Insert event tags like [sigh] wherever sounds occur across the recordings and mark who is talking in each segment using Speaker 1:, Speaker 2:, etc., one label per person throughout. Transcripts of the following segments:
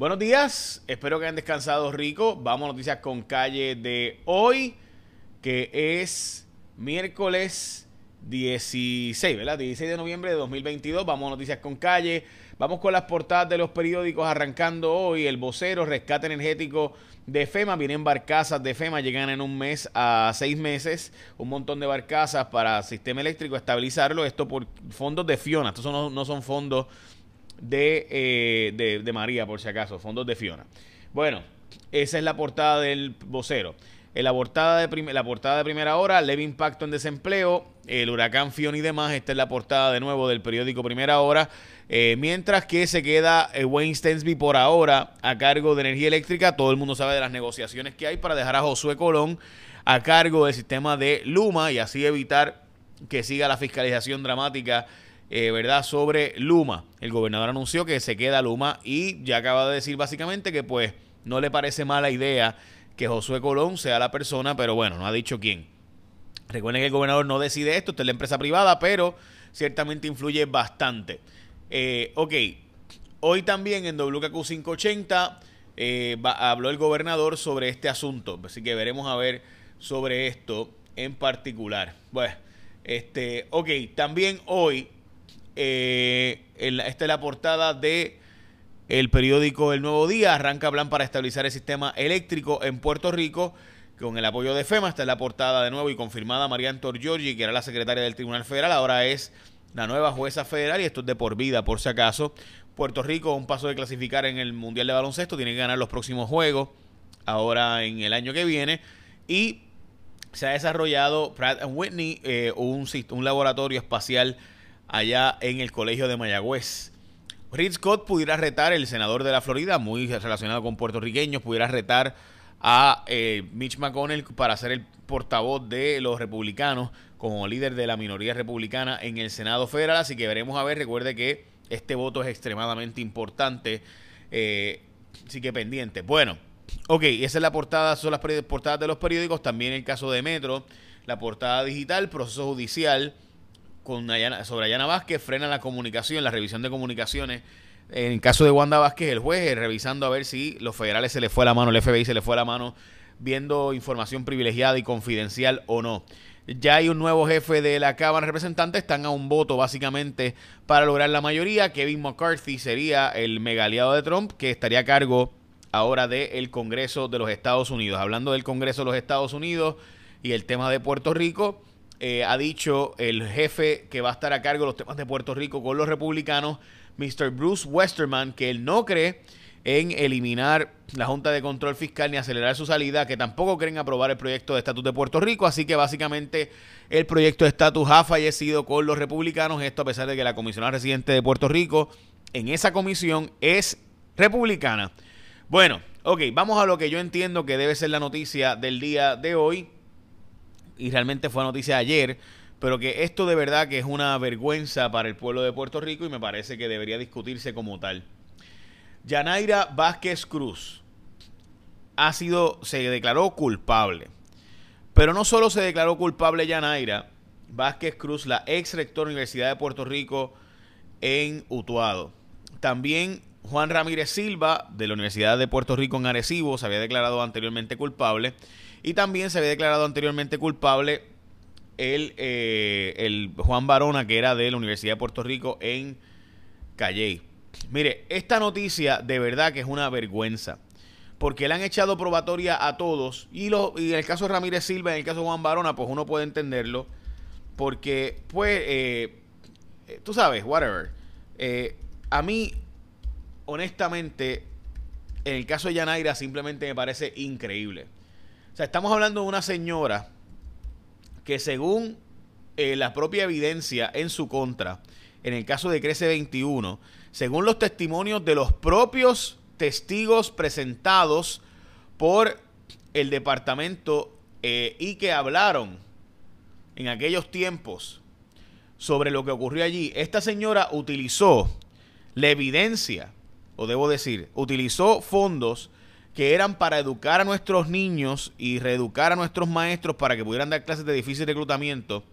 Speaker 1: Buenos días, espero que hayan descansado rico. Vamos a noticias con calle de hoy, que es miércoles 16, ¿verdad? 16 de noviembre de 2022. Vamos a noticias con calle. Vamos con las portadas de los periódicos arrancando hoy. El vocero, rescate energético de FEMA. Vienen barcazas de FEMA, llegan en un mes a seis meses. Un montón de barcazas para sistema eléctrico, estabilizarlo. Esto por fondos de Fiona. Estos no, no son fondos de, eh, de, María, por si acaso. Fondos de Fiona. Bueno, esa es la portada del vocero. La portada, de la portada de primera hora, leve impacto en desempleo, el huracán Fiona y demás. Esta es la portada de nuevo del periódico Primera Hora. Eh, mientras que se queda eh, Wayne Stensby por ahora a cargo de energía eléctrica. Todo el mundo sabe de las negociaciones que hay para dejar a Josué Colón a cargo del sistema de Luma y así evitar que siga la fiscalización dramática eh, ¿verdad? Sobre Luma. El gobernador anunció que se queda Luma y ya acaba de decir básicamente que pues no le parece mala idea que Josué Colón sea la persona, pero bueno, no ha dicho quién. Recuerden que el gobernador no decide esto, esta es la empresa privada, pero ciertamente influye bastante. Eh, ok, hoy también en WKQ 580 eh, habló el gobernador sobre este asunto, así que veremos a ver sobre esto en particular. Bueno, este, ok, también hoy, eh, esta es la portada de el periódico El Nuevo Día arranca plan para estabilizar el sistema eléctrico en Puerto Rico con el apoyo de FEMA. Está en la portada de nuevo y confirmada Marian Giorgi, que era la secretaria del Tribunal Federal, ahora es la nueva jueza federal y esto es de por vida, por si acaso. Puerto Rico, un paso de clasificar en el Mundial de Baloncesto, tiene que ganar los próximos juegos, ahora en el año que viene. Y se ha desarrollado Pratt Whitney, eh, un, un laboratorio espacial allá en el Colegio de Mayagüez. Rick Scott pudiera retar, el senador de la Florida, muy relacionado con puertorriqueños, pudiera retar a eh, Mitch McConnell para ser el portavoz de los republicanos como líder de la minoría republicana en el Senado federal. Así que veremos a ver. Recuerde que este voto es extremadamente importante. Eh, así que pendiente. Bueno, ok, esa es la portada, son las portadas de los periódicos. También el caso de Metro, la portada digital, proceso judicial sobre Ayana Vázquez, frena la comunicación, la revisión de comunicaciones. En el caso de Wanda Vázquez, el juez eh, revisando a ver si los federales se le fue la mano, el FBI se le fue la mano, viendo información privilegiada y confidencial o no. Ya hay un nuevo jefe de la Cámara de Representantes, están a un voto básicamente para lograr la mayoría. Kevin McCarthy sería el megaliado de Trump, que estaría a cargo ahora del Congreso de los Estados Unidos. Hablando del Congreso de los Estados Unidos y el tema de Puerto Rico, eh, ha dicho el jefe que va a estar a cargo de los temas de Puerto Rico con los republicanos, Mr. Bruce Westerman, que él no cree en eliminar la Junta de Control Fiscal ni acelerar su salida, que tampoco creen aprobar el proyecto de estatus de Puerto Rico, así que básicamente el proyecto de estatus ha fallecido con los republicanos, esto a pesar de que la comisionada residente de Puerto Rico en esa comisión es republicana. Bueno, ok, vamos a lo que yo entiendo que debe ser la noticia del día de hoy y realmente fue noticia ayer, pero que esto de verdad que es una vergüenza para el pueblo de Puerto Rico y me parece que debería discutirse como tal. Yanaira Vázquez Cruz ha sido, se declaró culpable. Pero no solo se declaró culpable Yanaira Vázquez Cruz, la ex rector de la Universidad de Puerto Rico en Utuado. También Juan Ramírez Silva, de la Universidad de Puerto Rico en Arecibo, se había declarado anteriormente culpable. Y también se había declarado anteriormente culpable el, eh, el Juan Barona, que era de la Universidad de Puerto Rico en Calley. Mire, esta noticia de verdad que es una vergüenza. Porque le han echado probatoria a todos. Y, lo, y en el caso de Ramírez Silva, en el caso de Juan Barona, pues uno puede entenderlo. Porque, pues, eh, eh, tú sabes, whatever. a mí, honestamente, en el caso de Yanaira, simplemente me parece increíble. O sea, estamos hablando de una señora que según eh, la propia evidencia en su contra, en el caso de Crece 21, según los testimonios de los propios testigos presentados por el departamento eh, y que hablaron en aquellos tiempos sobre lo que ocurrió allí, esta señora utilizó la evidencia, o debo decir, utilizó fondos que eran para educar a nuestros niños y reeducar a nuestros maestros para que pudieran dar clases de difícil reclutamiento.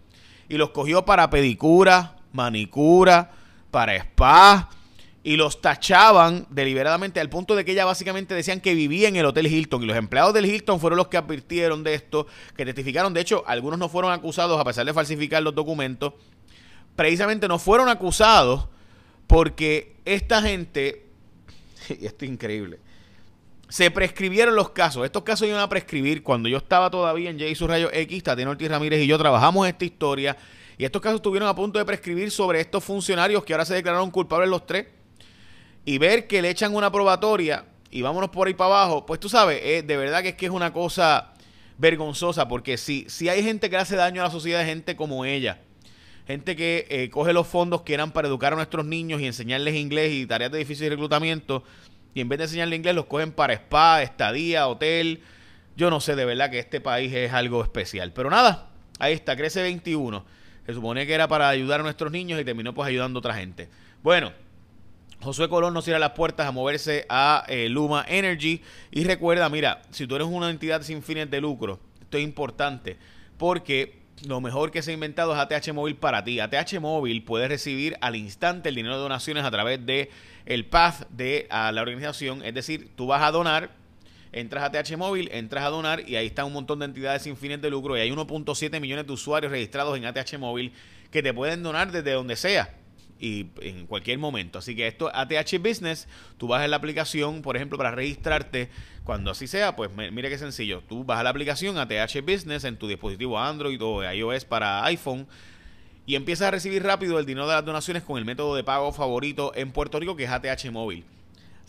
Speaker 1: Y los cogió para pedicura, manicura, para spa y los tachaban deliberadamente al punto de que ella básicamente decían que vivía en el Hotel Hilton y los empleados del Hilton fueron los que advirtieron de esto, que testificaron, de hecho algunos no fueron acusados a pesar de falsificar los documentos, precisamente no fueron acusados porque esta gente, [laughs] y esto es increíble, se prescribieron los casos. Estos casos iban a prescribir cuando yo estaba todavía en J. Rayo X, Tatiana Ortiz Ramírez y yo trabajamos esta historia. Y estos casos estuvieron a punto de prescribir sobre estos funcionarios que ahora se declararon culpables los tres. Y ver que le echan una probatoria y vámonos por ahí para abajo. Pues tú sabes, eh, de verdad que es que es una cosa vergonzosa. Porque si, si hay gente que hace daño a la sociedad, gente como ella. Gente que eh, coge los fondos que eran para educar a nuestros niños y enseñarles inglés y tareas de difícil reclutamiento y en vez de enseñarle inglés los cogen para spa, estadía, hotel. Yo no sé, de verdad que este país es algo especial. Pero nada, ahí está, crece 21. Se supone que era para ayudar a nuestros niños y terminó pues ayudando a otra gente. Bueno, Josué Colón nos cierra las puertas a moverse a eh, Luma Energy. Y recuerda, mira, si tú eres una entidad sin fines de lucro, esto es importante porque lo mejor que se ha inventado es ATH Móvil para ti. ATH Móvil puede recibir al instante el dinero de donaciones a través de el path de a la organización. Es decir, tú vas a donar, entras a TH Móvil, entras a donar y ahí está un montón de entidades sin fines de lucro y hay 1.7 millones de usuarios registrados en ATH Móvil que te pueden donar desde donde sea y en cualquier momento. Así que esto ATH Business, tú vas a la aplicación, por ejemplo, para registrarte, cuando así sea, pues mire qué sencillo. Tú vas a la aplicación ATH Business en tu dispositivo Android o iOS para iPhone y empiezas a recibir rápido el dinero de las donaciones con el método de pago favorito en Puerto Rico que es ATH Móvil.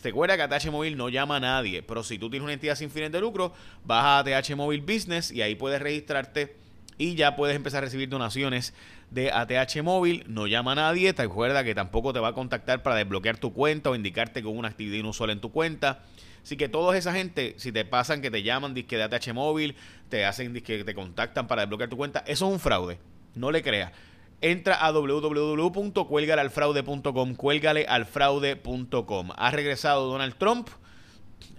Speaker 1: Recuerda que ATH Móvil no llama a nadie, pero si tú tienes una entidad sin fines de lucro, vas a ATH Móvil Business y ahí puedes registrarte y ya puedes empezar a recibir donaciones de ATH Móvil. No llama a nadie, te recuerda que tampoco te va a contactar para desbloquear tu cuenta o indicarte con una actividad inusual en tu cuenta. Así que toda esa gente, si te pasan que te llaman disque de ATH Móvil, te hacen que te contactan para desbloquear tu cuenta, eso es un fraude. No le creas entra a www.cuelgalealfraude.com, cuélgalealfraude.com. Ha regresado Donald Trump,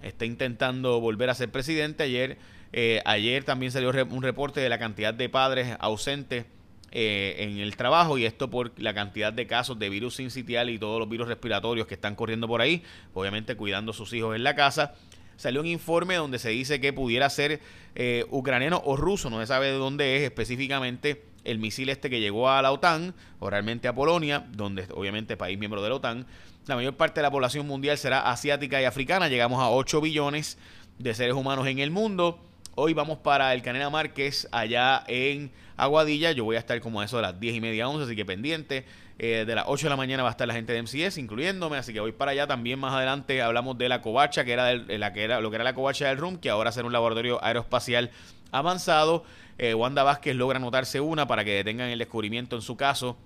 Speaker 1: está intentando volver a ser presidente. Ayer, eh, ayer también salió un reporte de la cantidad de padres ausentes eh, en el trabajo y esto por la cantidad de casos de virus sincitial y todos los virus respiratorios que están corriendo por ahí, obviamente cuidando a sus hijos en la casa. Salió un informe donde se dice que pudiera ser eh, ucraniano o ruso, no se sabe de dónde es específicamente el misil este que llegó a la OTAN, o realmente a Polonia, donde obviamente país miembro de la OTAN, la mayor parte de la población mundial será asiática y africana, llegamos a 8 billones de seres humanos en el mundo. Hoy vamos para el Canela Márquez, allá en Aguadilla. Yo voy a estar como a eso de las 10 y media, 11, así que pendiente. Eh, de las 8 de la mañana va a estar la gente de MCS, incluyéndome, así que voy para allá. También más adelante hablamos de la covacha, que era, la que era lo que era la covacha del RUM, que ahora será un laboratorio aeroespacial avanzado. Eh, Wanda Vázquez logra anotarse una para que detengan el descubrimiento en su caso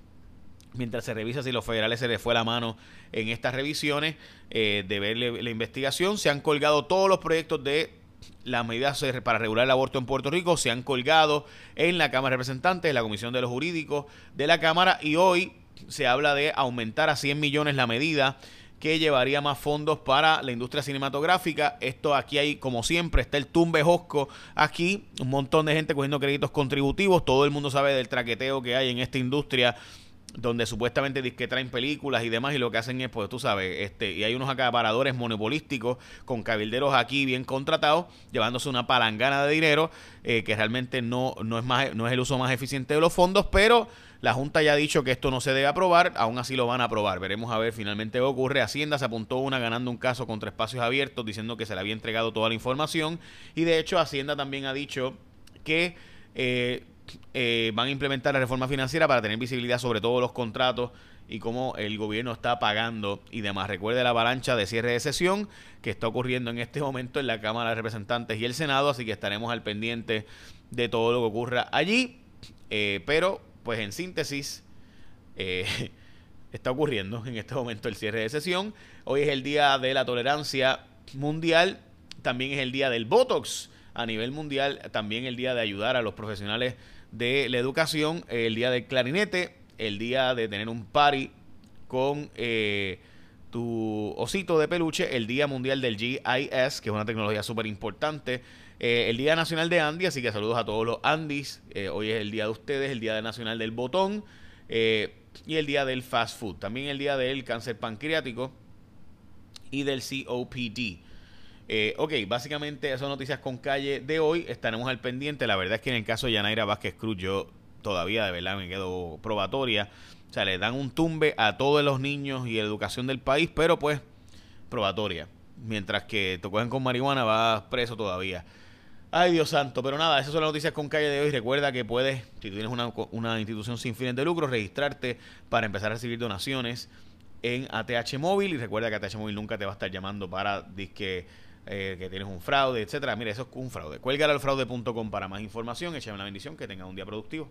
Speaker 1: mientras se revisa si los federales se les fue la mano en estas revisiones eh, de ver la investigación. Se han colgado todos los proyectos de las medidas para regular el aborto en Puerto Rico, se han colgado en la Cámara de Representantes, en la Comisión de los Jurídicos de la Cámara y hoy se habla de aumentar a 100 millones la medida que llevaría más fondos para la industria cinematográfica. Esto aquí hay, como siempre, está el tumbe josco aquí, un montón de gente cogiendo créditos contributivos, todo el mundo sabe del traqueteo que hay en esta industria donde supuestamente que traen películas y demás y lo que hacen es, pues tú sabes, este y hay unos acaparadores monopolísticos con cabilderos aquí bien contratados, llevándose una palangana de dinero eh, que realmente no, no, es más, no es el uso más eficiente de los fondos, pero la Junta ya ha dicho que esto no se debe aprobar, aún así lo van a aprobar. Veremos a ver finalmente qué ocurre. Hacienda se apuntó una ganando un caso contra espacios abiertos diciendo que se le había entregado toda la información y de hecho Hacienda también ha dicho que eh, eh, van a implementar la reforma financiera para tener visibilidad sobre todos los contratos y cómo el gobierno está pagando y demás. Recuerde la avalancha de cierre de sesión que está ocurriendo en este momento en la Cámara de Representantes y el Senado, así que estaremos al pendiente de todo lo que ocurra allí. Eh, pero pues en síntesis, eh, [laughs] está ocurriendo en este momento el cierre de sesión. Hoy es el día de la tolerancia mundial, también es el día del Botox a nivel mundial, también el día de ayudar a los profesionales de la educación, el día del clarinete, el día de tener un party con eh, tu osito de peluche, el día mundial del GIS, que es una tecnología súper importante eh, el Día Nacional de Andy, así que saludos a todos los Andys. Eh, hoy es el día de ustedes, el Día Nacional del Botón eh, y el Día del Fast Food. También el Día del Cáncer Pancreático. y del COPD. Eh, ok, básicamente esas noticias con calle de hoy. Estaremos al pendiente. La verdad es que en el caso de Yanaira Vázquez Cruz, yo todavía de verdad me quedo probatoria. O sea, le dan un tumbe a todos los niños y educación del país, pero pues probatoria. Mientras que te cogen con marihuana, vas preso todavía. Ay, Dios santo. Pero nada, esas son las noticias con calle de hoy. Recuerda que puedes, si tú tienes una, una institución sin fines de lucro, registrarte para empezar a recibir donaciones en ATH Móvil. Y recuerda que ATH Móvil nunca te va a estar llamando para disque eh, que tienes un fraude, etcétera. Mira, eso es un fraude. Cuélgale al fraude.com para más información. Échame la bendición. Que tenga un día productivo.